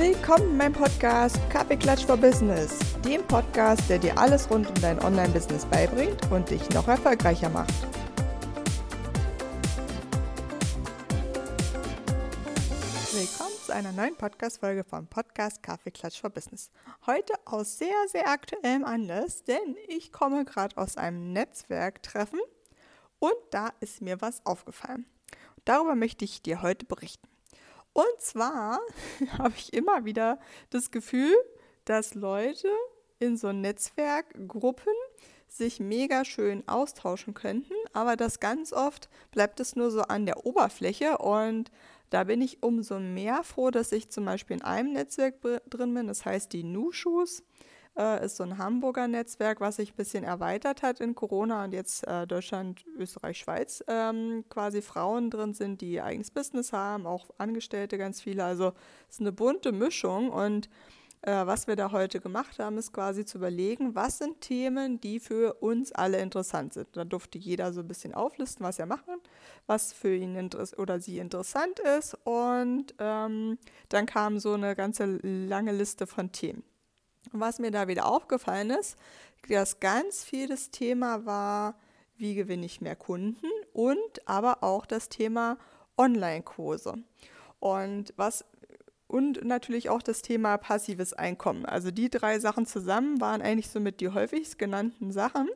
Willkommen in meinem Podcast Kaffeeklatsch for Business, dem Podcast, der dir alles rund um dein Online-Business beibringt und dich noch erfolgreicher macht. Willkommen zu einer neuen Podcast-Folge vom Podcast Kaffeeklatsch for Business. Heute aus sehr, sehr aktuellem Anlass, denn ich komme gerade aus einem Netzwerktreffen und da ist mir was aufgefallen. Darüber möchte ich dir heute berichten. Und zwar habe ich immer wieder das Gefühl, dass Leute in so Netzwerkgruppen sich mega schön austauschen könnten, aber das ganz oft bleibt es nur so an der Oberfläche und da bin ich umso mehr froh, dass ich zum Beispiel in einem Netzwerk drin bin, das heißt die Nu-Shoes äh, ist so ein Hamburger Netzwerk, was sich ein bisschen erweitert hat in Corona und jetzt äh, Deutschland, Österreich, Schweiz ähm, quasi Frauen drin sind, die eigenes Business haben, auch Angestellte ganz viele. Also es ist eine bunte Mischung und äh, was wir da heute gemacht haben, ist quasi zu überlegen, was sind Themen, die für uns alle interessant sind. Da durfte jeder so ein bisschen auflisten, was er machen, was für ihn oder sie interessant ist. Und ähm, dann kam so eine ganze lange Liste von Themen. Was mir da wieder aufgefallen ist, dass ganz viel das Thema war, wie gewinne ich mehr Kunden und aber auch das Thema Online-Kurse. Und was und natürlich auch das Thema passives Einkommen. Also die drei Sachen zusammen waren eigentlich somit die häufigst genannten Sachen.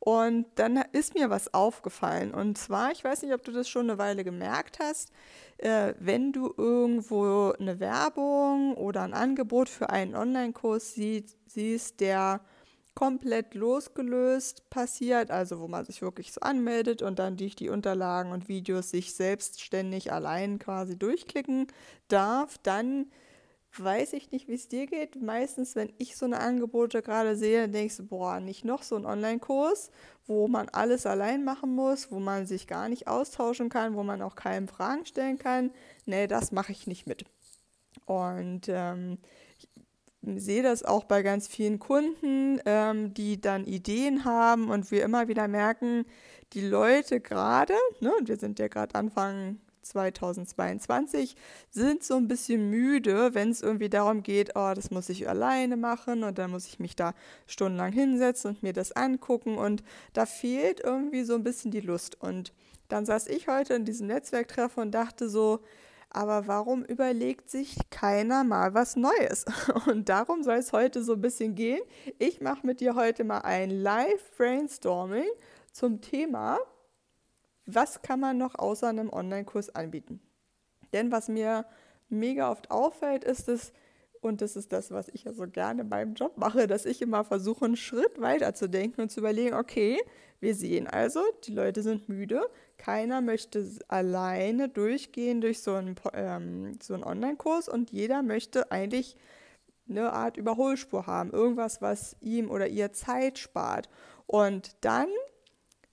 Und dann ist mir was aufgefallen. Und zwar, ich weiß nicht, ob du das schon eine Weile gemerkt hast, äh, wenn du irgendwo eine Werbung oder ein Angebot für einen Online-Kurs sie siehst, der komplett losgelöst passiert, also wo man sich wirklich so anmeldet und dann durch die Unterlagen und Videos sich selbstständig allein quasi durchklicken darf, dann weiß ich nicht, wie es dir geht. Meistens, wenn ich so eine Angebote gerade sehe, denke ich boah, nicht noch so ein Online-Kurs, wo man alles allein machen muss, wo man sich gar nicht austauschen kann, wo man auch keinem Fragen stellen kann. Nee, das mache ich nicht mit. Und ähm, sehe das auch bei ganz vielen Kunden, ähm, die dann Ideen haben und wir immer wieder merken, die Leute gerade, ne, und wir sind ja gerade Anfang 2022, sind so ein bisschen müde, wenn es irgendwie darum geht, oh, das muss ich alleine machen und dann muss ich mich da stundenlang hinsetzen und mir das angucken und da fehlt irgendwie so ein bisschen die Lust. Und dann saß ich heute in diesem Netzwerktreffen und dachte so, aber warum überlegt sich keiner mal was Neues? Und darum soll es heute so ein bisschen gehen. Ich mache mit dir heute mal ein Live-Brainstorming zum Thema, was kann man noch außer einem Online-Kurs anbieten? Denn was mir mega oft auffällt, ist es, und das ist das, was ich ja so gerne beim Job mache, dass ich immer versuche, einen Schritt weiter zu denken und zu überlegen, okay, wir sehen also, die Leute sind müde, keiner möchte alleine durchgehen durch so einen, ähm, so einen Online-Kurs und jeder möchte eigentlich eine Art Überholspur haben, irgendwas, was ihm oder ihr Zeit spart. Und dann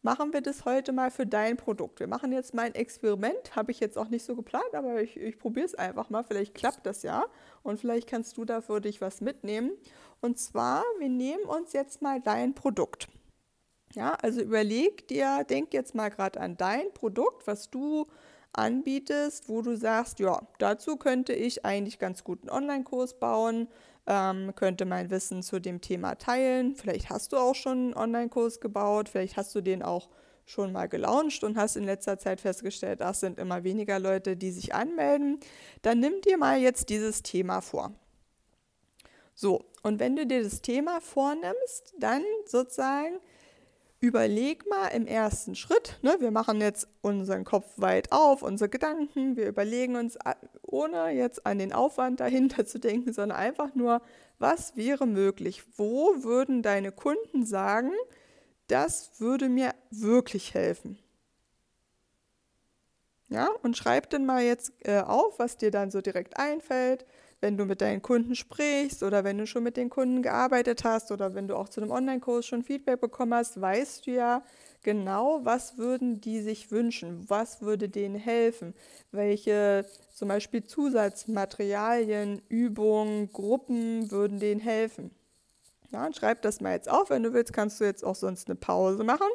machen wir das heute mal für dein Produkt. Wir machen jetzt mal ein Experiment, habe ich jetzt auch nicht so geplant, aber ich, ich probiere es einfach mal. Vielleicht klappt das ja und vielleicht kannst du dafür dich was mitnehmen. Und zwar, wir nehmen uns jetzt mal dein Produkt. Ja, also überleg dir, denk jetzt mal gerade an dein Produkt, was du anbietest, wo du sagst, ja, dazu könnte ich eigentlich ganz gut einen Online-Kurs bauen, ähm, könnte mein Wissen zu dem Thema teilen. Vielleicht hast du auch schon einen Online-Kurs gebaut, vielleicht hast du den auch schon mal gelauncht und hast in letzter Zeit festgestellt, das sind immer weniger Leute, die sich anmelden. Dann nimm dir mal jetzt dieses Thema vor. So, und wenn du dir das Thema vornimmst, dann sozusagen überleg mal im ersten Schritt, ne, wir machen jetzt unseren Kopf weit auf, unsere Gedanken, wir überlegen uns, ohne jetzt an den Aufwand dahinter zu denken, sondern einfach nur, was wäre möglich? Wo würden deine Kunden sagen, das würde mir wirklich helfen? Ja, und schreib dann mal jetzt äh, auf, was dir dann so direkt einfällt wenn du mit deinen Kunden sprichst oder wenn du schon mit den Kunden gearbeitet hast oder wenn du auch zu einem Online-Kurs schon Feedback bekommen hast, weißt du ja genau, was würden die sich wünschen, was würde denen helfen, welche zum Beispiel Zusatzmaterialien, Übungen, Gruppen würden denen helfen. Ja, schreib das mal jetzt auf. Wenn du willst, kannst du jetzt auch sonst eine Pause machen.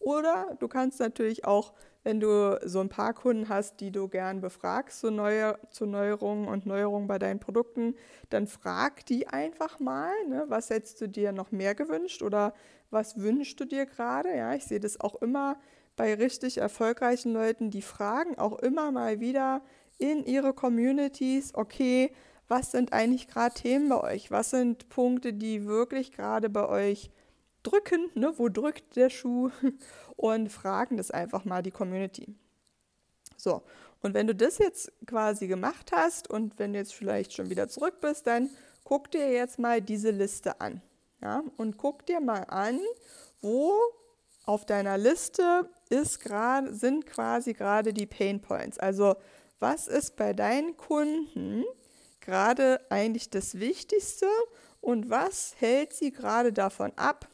Oder du kannst natürlich auch wenn du so ein paar Kunden hast, die du gern befragst zu, Neue, zu Neuerungen und Neuerungen bei deinen Produkten, dann frag die einfach mal, ne, was hättest du dir noch mehr gewünscht oder was wünschst du dir gerade? Ja, ich sehe das auch immer bei richtig erfolgreichen Leuten, die fragen auch immer mal wieder in ihre Communities, okay, was sind eigentlich gerade Themen bei euch? Was sind Punkte, die wirklich gerade bei euch drücken? Ne? Wo drückt der Schuh? Und fragen das einfach mal die Community. So, und wenn du das jetzt quasi gemacht hast und wenn du jetzt vielleicht schon wieder zurück bist, dann guck dir jetzt mal diese Liste an. Ja? Und guck dir mal an, wo auf deiner Liste ist grad, sind quasi gerade die Pain Points. Also was ist bei deinen Kunden gerade eigentlich das Wichtigste und was hält sie gerade davon ab,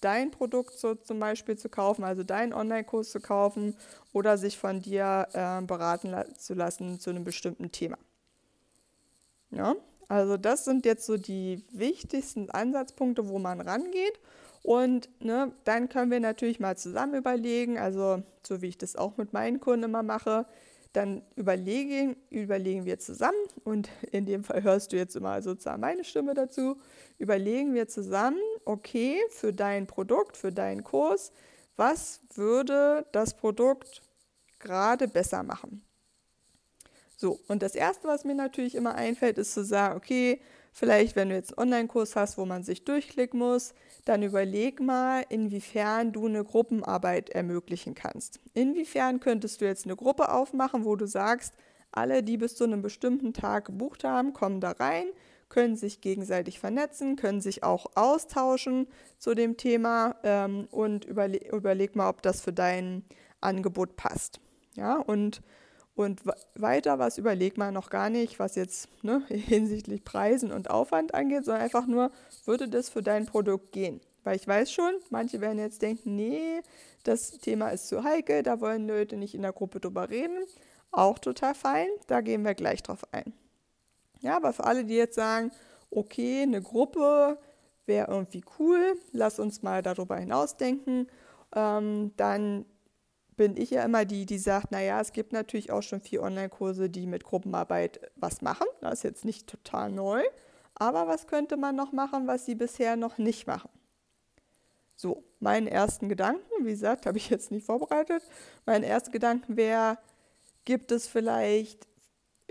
dein Produkt so zum Beispiel zu kaufen, also deinen Online-Kurs zu kaufen oder sich von dir äh, beraten la zu lassen zu einem bestimmten Thema. Ja, also das sind jetzt so die wichtigsten Ansatzpunkte, wo man rangeht. Und ne, dann können wir natürlich mal zusammen überlegen, also so wie ich das auch mit meinen Kunden immer mache, dann überlegen, überlegen wir zusammen, und in dem Fall hörst du jetzt immer sozusagen meine Stimme dazu, überlegen wir zusammen, okay, für dein Produkt, für deinen Kurs, was würde das Produkt gerade besser machen? So, und das Erste, was mir natürlich immer einfällt, ist zu sagen, okay, Vielleicht, wenn du jetzt einen Online-Kurs hast, wo man sich durchklicken muss, dann überleg mal, inwiefern du eine Gruppenarbeit ermöglichen kannst. Inwiefern könntest du jetzt eine Gruppe aufmachen, wo du sagst, alle, die bis zu einem bestimmten Tag gebucht haben, kommen da rein, können sich gegenseitig vernetzen, können sich auch austauschen zu dem Thema ähm, und überle überleg mal, ob das für dein Angebot passt. Ja, und und weiter was überlegt man noch gar nicht, was jetzt ne, hinsichtlich Preisen und Aufwand angeht, sondern einfach nur, würde das für dein Produkt gehen? Weil ich weiß schon, manche werden jetzt denken, nee, das Thema ist zu heikel, da wollen Leute nicht in der Gruppe drüber reden. Auch total fein, da gehen wir gleich drauf ein. Ja, aber für alle, die jetzt sagen, okay, eine Gruppe wäre irgendwie cool, lass uns mal darüber hinausdenken, ähm, dann bin ich ja immer die, die sagt, naja, es gibt natürlich auch schon vier Online-Kurse, die mit Gruppenarbeit was machen. Das ist jetzt nicht total neu. Aber was könnte man noch machen, was sie bisher noch nicht machen? So, meinen ersten Gedanken, wie gesagt, habe ich jetzt nicht vorbereitet. Mein erster Gedanken wäre, gibt es vielleicht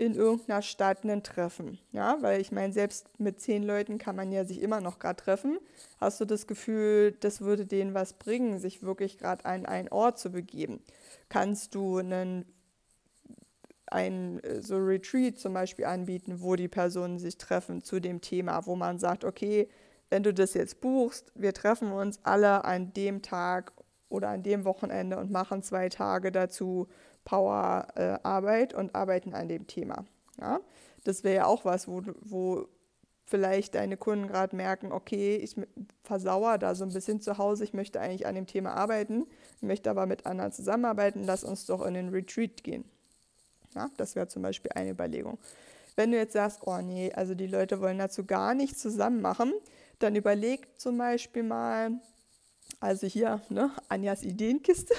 in irgendeiner Stadt ein Treffen. Ja, weil ich meine, selbst mit zehn Leuten kann man ja sich immer noch gerade treffen. Hast du das Gefühl, das würde denen was bringen, sich wirklich gerade an einen Ort zu begeben? Kannst du einen ein äh, so Retreat zum Beispiel anbieten, wo die Personen sich treffen zu dem Thema, wo man sagt, okay, wenn du das jetzt buchst, wir treffen uns alle an dem Tag oder an dem Wochenende und machen zwei Tage dazu Powerarbeit äh, und arbeiten an dem Thema. Ja? Das wäre ja auch was, wo, wo vielleicht deine Kunden gerade merken, okay, ich versauere da so ein bisschen zu Hause, ich möchte eigentlich an dem Thema arbeiten, möchte aber mit anderen zusammenarbeiten, lass uns doch in den Retreat gehen. Ja, das wäre zum Beispiel eine Überlegung. Wenn du jetzt sagst, oh nee, also die Leute wollen dazu gar nichts zusammen machen, dann überleg zum Beispiel mal, also hier, ne, Anjas Ideenkiste,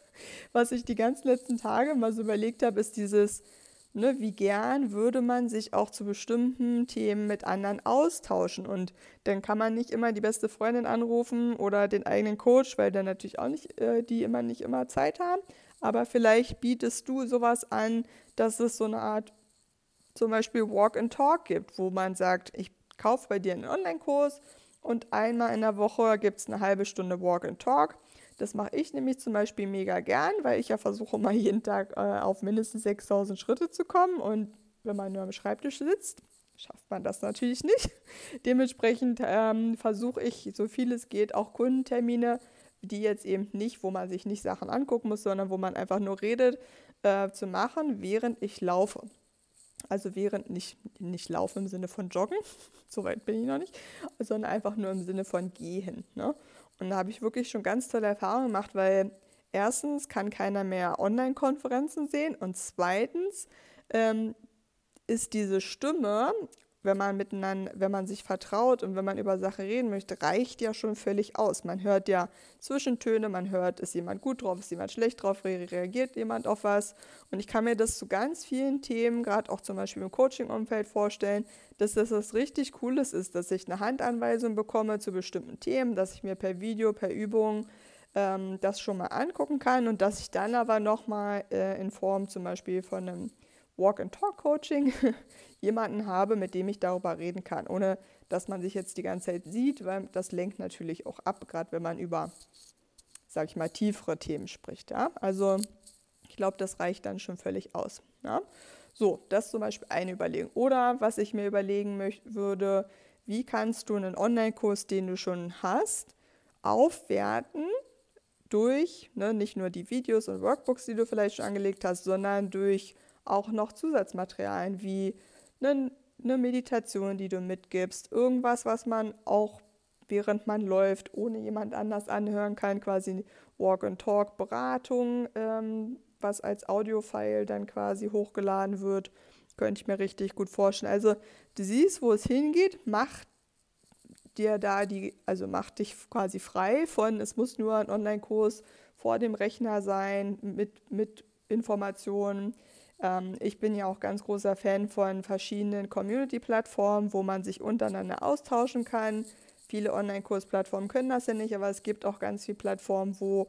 was ich die ganzen letzten Tage mal so überlegt habe, ist dieses, ne, wie gern würde man sich auch zu bestimmten Themen mit anderen austauschen. Und dann kann man nicht immer die beste Freundin anrufen oder den eigenen Coach, weil dann natürlich auch nicht, äh, die immer nicht immer Zeit haben. Aber vielleicht bietest du sowas an, dass es so eine Art zum Beispiel Walk and Talk gibt, wo man sagt, ich kaufe bei dir einen Online-Kurs und einmal in der Woche gibt es eine halbe Stunde Walk and Talk das mache ich nämlich zum Beispiel mega gern, weil ich ja versuche, mal jeden Tag äh, auf mindestens 6000 Schritte zu kommen. Und wenn man nur am Schreibtisch sitzt, schafft man das natürlich nicht. Dementsprechend ähm, versuche ich, so viel es geht, auch Kundentermine, die jetzt eben nicht, wo man sich nicht Sachen angucken muss, sondern wo man einfach nur redet, äh, zu machen, während ich laufe. Also während nicht, nicht laufen im Sinne von joggen, soweit bin ich noch nicht, sondern einfach nur im Sinne von gehen. Ne? Und da habe ich wirklich schon ganz tolle Erfahrungen gemacht, weil erstens kann keiner mehr Online-Konferenzen sehen und zweitens ähm, ist diese Stimme wenn man miteinander, wenn man sich vertraut und wenn man über Sachen reden möchte, reicht ja schon völlig aus. Man hört ja Zwischentöne, man hört, ist jemand gut drauf, ist jemand schlecht drauf, reagiert jemand auf was. Und ich kann mir das zu ganz vielen Themen, gerade auch zum Beispiel im Coaching-Umfeld vorstellen, dass das was richtig Cooles ist, dass ich eine Handanweisung bekomme zu bestimmten Themen, dass ich mir per Video, per Übung ähm, das schon mal angucken kann und dass ich dann aber nochmal äh, in Form zum Beispiel von einem Walk-and-Talk-Coaching jemanden habe, mit dem ich darüber reden kann, ohne dass man sich jetzt die ganze Zeit sieht, weil das lenkt natürlich auch ab, gerade wenn man über, sag ich mal, tiefere Themen spricht. Ja? Also ich glaube, das reicht dann schon völlig aus. Ja? So, das ist zum Beispiel eine Überlegung. Oder was ich mir überlegen würde, wie kannst du einen Online-Kurs, den du schon hast, aufwerten durch ne, nicht nur die Videos und Workbooks, die du vielleicht schon angelegt hast, sondern durch auch noch Zusatzmaterialien wie eine, eine Meditation, die du mitgibst, irgendwas, was man auch während man läuft, ohne jemand anders anhören kann, quasi Walk-and-Talk-Beratung, ähm, was als Audiofile dann quasi hochgeladen wird, könnte ich mir richtig gut vorstellen. Also du siehst, wo es hingeht, mach dir da die, also mach dich quasi frei von, es muss nur ein Online-Kurs vor dem Rechner sein, mit, mit Informationen, ähm, ich bin ja auch ganz großer Fan von verschiedenen Community-Plattformen, wo man sich untereinander austauschen kann. Viele Online-Kursplattformen können das ja nicht, aber es gibt auch ganz viele Plattformen, wo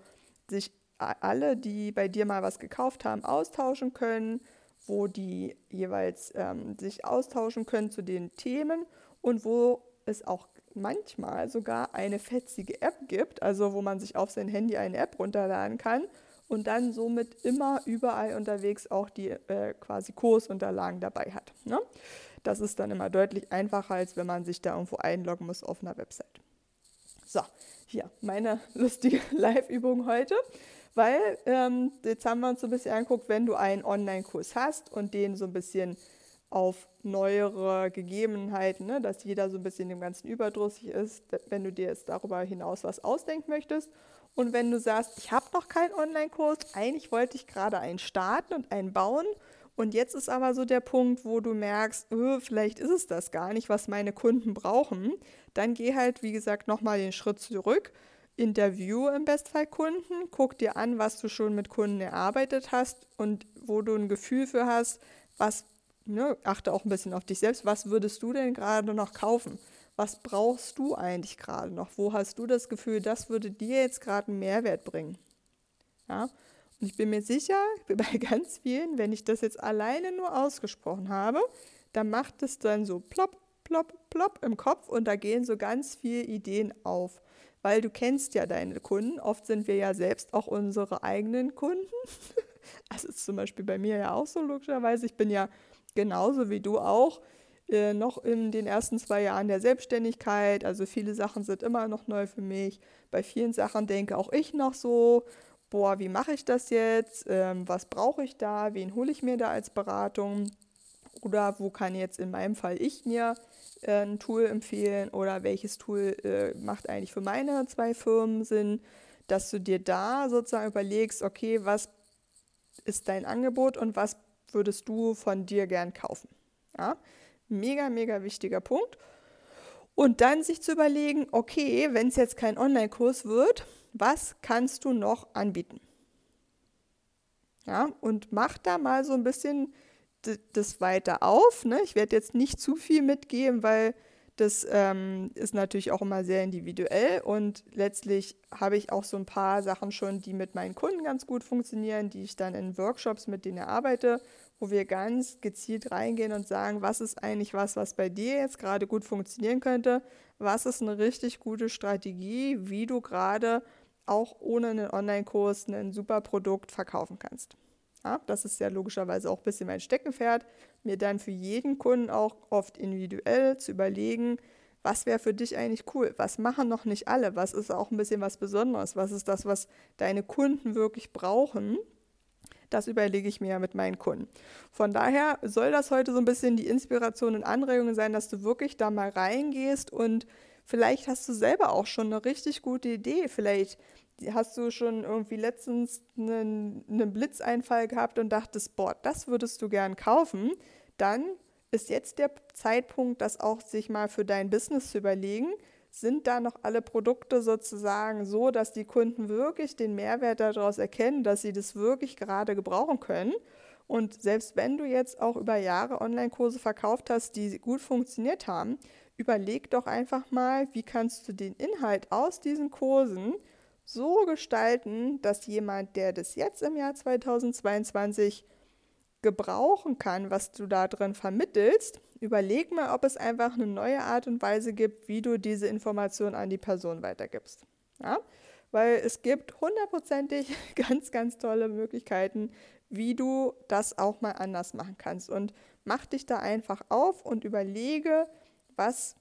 sich alle, die bei dir mal was gekauft haben, austauschen können, wo die jeweils ähm, sich austauschen können zu den Themen und wo es auch manchmal sogar eine fetzige App gibt, also wo man sich auf sein Handy eine App runterladen kann und dann somit immer überall unterwegs auch die äh, quasi Kursunterlagen dabei hat. Ne? Das ist dann immer deutlich einfacher, als wenn man sich da irgendwo einloggen muss auf einer Website. So, hier meine lustige Live-Übung heute, weil ähm, jetzt haben wir uns so ein bisschen angeguckt, wenn du einen Online-Kurs hast und den so ein bisschen auf neuere Gegebenheiten, ne, dass jeder so ein bisschen dem Ganzen überdrüssig ist, wenn du dir jetzt darüber hinaus was ausdenken möchtest und wenn du sagst, ich habe noch keinen Online-Kurs, eigentlich wollte ich gerade einen starten und einen bauen. Und jetzt ist aber so der Punkt, wo du merkst, öh, vielleicht ist es das gar nicht, was meine Kunden brauchen. Dann geh halt, wie gesagt, nochmal den Schritt zurück. Interview im Bestfall Kunden, guck dir an, was du schon mit Kunden erarbeitet hast und wo du ein Gefühl für hast, was, ne, achte auch ein bisschen auf dich selbst, was würdest du denn gerade noch kaufen? Was brauchst du eigentlich gerade noch? Wo hast du das Gefühl, das würde dir jetzt gerade einen Mehrwert bringen? Ja? Und ich bin mir sicher, bei ganz vielen, wenn ich das jetzt alleine nur ausgesprochen habe, dann macht es dann so plopp, plopp, plopp im Kopf und da gehen so ganz viele Ideen auf. Weil du kennst ja deine Kunden. Oft sind wir ja selbst auch unsere eigenen Kunden. Das ist zum Beispiel bei mir ja auch so logischerweise. Ich bin ja genauso wie du auch äh, noch in den ersten zwei Jahren der Selbstständigkeit. Also viele Sachen sind immer noch neu für mich. Bei vielen Sachen denke auch ich noch so, boah, wie mache ich das jetzt? Ähm, was brauche ich da? Wen hole ich mir da als Beratung? Oder wo kann jetzt in meinem Fall ich mir äh, ein Tool empfehlen? Oder welches Tool äh, macht eigentlich für meine zwei Firmen Sinn? Dass du dir da sozusagen überlegst, okay, was ist dein Angebot und was würdest du von dir gern kaufen? Ja? Mega, mega wichtiger Punkt. Und dann sich zu überlegen, okay, wenn es jetzt kein Online-Kurs wird, was kannst du noch anbieten? Ja, und mach da mal so ein bisschen das weiter auf. Ne? Ich werde jetzt nicht zu viel mitgeben, weil das ähm, ist natürlich auch immer sehr individuell und letztlich habe ich auch so ein paar Sachen schon, die mit meinen Kunden ganz gut funktionieren, die ich dann in Workshops mit denen erarbeite wo wir ganz gezielt reingehen und sagen, was ist eigentlich was, was bei dir jetzt gerade gut funktionieren könnte, was ist eine richtig gute Strategie, wie du gerade auch ohne einen Online-Kurs ein super Produkt verkaufen kannst. Ja, das ist ja logischerweise auch ein bisschen mein Steckenpferd, mir dann für jeden Kunden auch oft individuell zu überlegen, was wäre für dich eigentlich cool? Was machen noch nicht alle? Was ist auch ein bisschen was Besonderes? Was ist das, was deine Kunden wirklich brauchen? Das überlege ich mir ja mit meinen Kunden. Von daher soll das heute so ein bisschen die Inspiration und Anregung sein, dass du wirklich da mal reingehst und vielleicht hast du selber auch schon eine richtig gute Idee. Vielleicht hast du schon irgendwie letztens einen, einen Blitzeinfall gehabt und dachtest, boah, das würdest du gern kaufen. Dann ist jetzt der Zeitpunkt, das auch sich mal für dein Business zu überlegen. Sind da noch alle Produkte sozusagen so, dass die Kunden wirklich den Mehrwert daraus erkennen, dass sie das wirklich gerade gebrauchen können? Und selbst wenn du jetzt auch über Jahre Online-Kurse verkauft hast, die gut funktioniert haben, überleg doch einfach mal, wie kannst du den Inhalt aus diesen Kursen so gestalten, dass jemand, der das jetzt im Jahr 2022 gebrauchen kann, was du da drin vermittelst, überleg mal, ob es einfach eine neue Art und Weise gibt, wie du diese Information an die Person weitergibst. Ja? Weil es gibt hundertprozentig ganz, ganz tolle Möglichkeiten, wie du das auch mal anders machen kannst. Und mach dich da einfach auf und überlege, was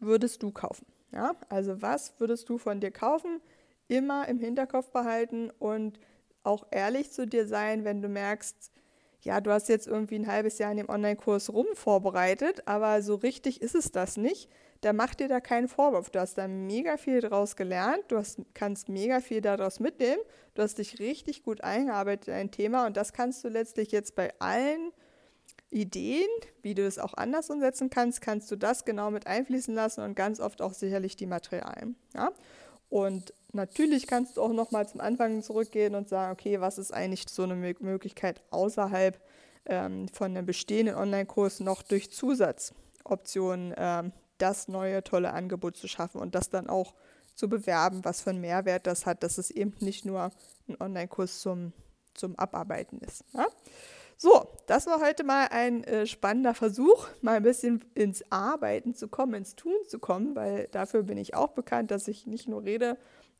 würdest du kaufen? Ja? Also was würdest du von dir kaufen? Immer im Hinterkopf behalten und auch ehrlich zu dir sein, wenn du merkst, ja, du hast jetzt irgendwie ein halbes Jahr in dem Online-Kurs rum vorbereitet, aber so richtig ist es das nicht. Da mach dir da keinen Vorwurf. Du hast da mega viel draus gelernt, du hast, kannst mega viel daraus mitnehmen, du hast dich richtig gut eingearbeitet in ein Thema und das kannst du letztlich jetzt bei allen Ideen, wie du es auch anders umsetzen kannst, kannst du das genau mit einfließen lassen und ganz oft auch sicherlich die Materialien. Ja? Und natürlich kannst du auch nochmal zum Anfang zurückgehen und sagen, okay, was ist eigentlich so eine Möglichkeit außerhalb ähm, von einem bestehenden Online-Kurs noch durch Zusatzoptionen ähm, das neue tolle Angebot zu schaffen und das dann auch zu bewerben, was für einen Mehrwert das hat, dass es eben nicht nur ein Online-Kurs zum, zum Abarbeiten ist. Ja? So, das war heute mal ein äh, spannender Versuch, mal ein bisschen ins Arbeiten zu kommen, ins Tun zu kommen, weil dafür bin ich auch bekannt, dass ich nicht nur rede,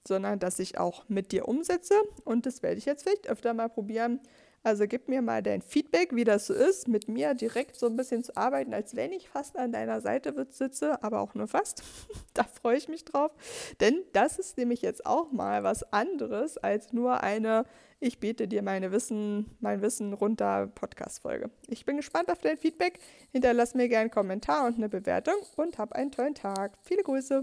sondern dass ich auch mit dir umsetze. Und das werde ich jetzt vielleicht öfter mal probieren. Also gib mir mal dein Feedback, wie das so ist, mit mir direkt so ein bisschen zu arbeiten, als wenn ich fast an deiner Seite sitze, aber auch nur fast. da freue ich mich drauf. Denn das ist nämlich jetzt auch mal was anderes als nur eine ich bete dir meine Wissen, mein Wissen runter Podcast-Folge. Ich bin gespannt auf dein Feedback. Hinterlass mir gerne einen Kommentar und eine Bewertung und hab einen tollen Tag. Viele Grüße.